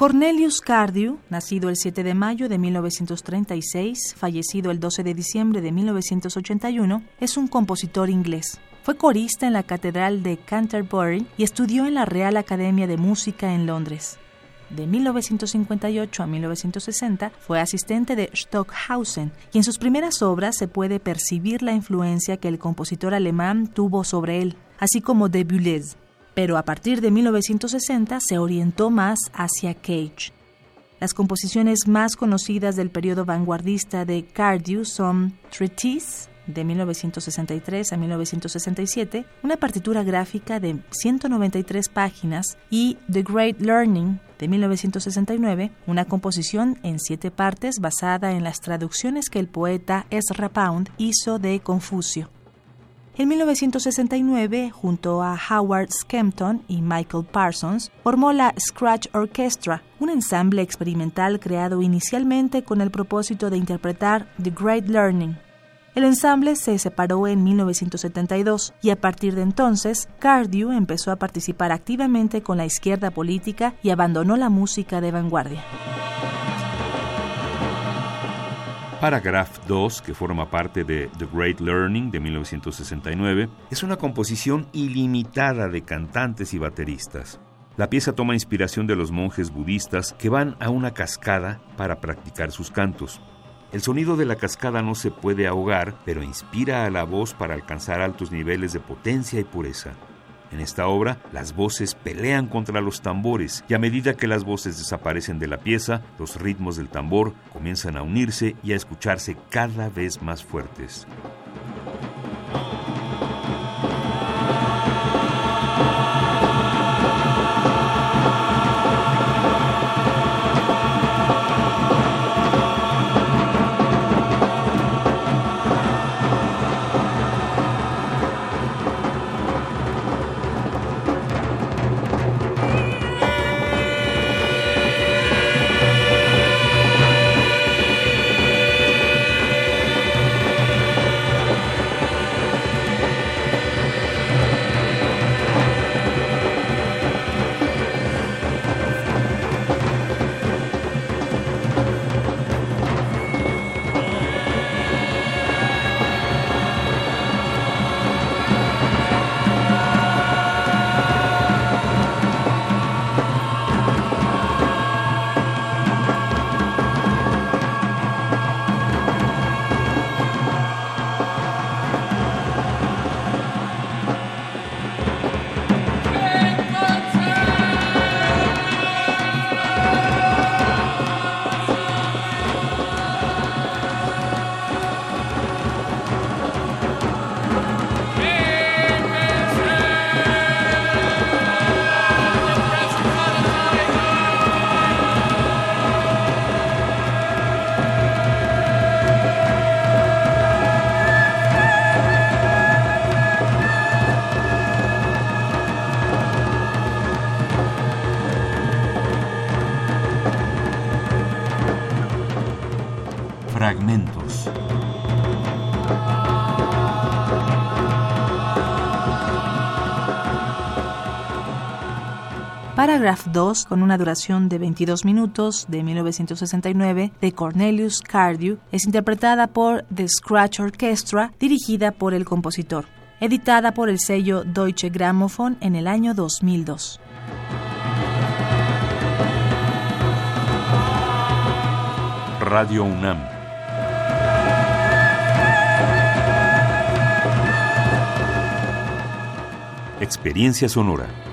Cornelius Cardew, nacido el 7 de mayo de 1936, fallecido el 12 de diciembre de 1981, es un compositor inglés. Fue corista en la Catedral de Canterbury y estudió en la Real Academia de Música en Londres. De 1958 a 1960 fue asistente de Stockhausen y en sus primeras obras se puede percibir la influencia que el compositor alemán tuvo sobre él, así como de Boulez pero a partir de 1960 se orientó más hacia Cage. Las composiciones más conocidas del periodo vanguardista de Cardew son Treatise, de 1963 a 1967, una partitura gráfica de 193 páginas, y The Great Learning, de 1969, una composición en siete partes basada en las traducciones que el poeta Ezra Pound hizo de Confucio. En 1969, junto a Howard Skempton y Michael Parsons, formó la Scratch Orchestra, un ensamble experimental creado inicialmente con el propósito de interpretar The Great Learning. El ensamble se separó en 1972 y a partir de entonces, Cardew empezó a participar activamente con la izquierda política y abandonó la música de vanguardia. Paragraph 2, que forma parte de The Great Learning de 1969, es una composición ilimitada de cantantes y bateristas. La pieza toma inspiración de los monjes budistas que van a una cascada para practicar sus cantos. El sonido de la cascada no se puede ahogar, pero inspira a la voz para alcanzar altos niveles de potencia y pureza. En esta obra, las voces pelean contra los tambores y a medida que las voces desaparecen de la pieza, los ritmos del tambor comienzan a unirse y a escucharse cada vez más fuertes. Fragmentos. Paragraph 2, con una duración de 22 minutos, de 1969, de Cornelius Cardew, es interpretada por The Scratch Orchestra, dirigida por el compositor, editada por el sello Deutsche Grammophon en el año 2002. Radio UNAM Experiencia Sonora.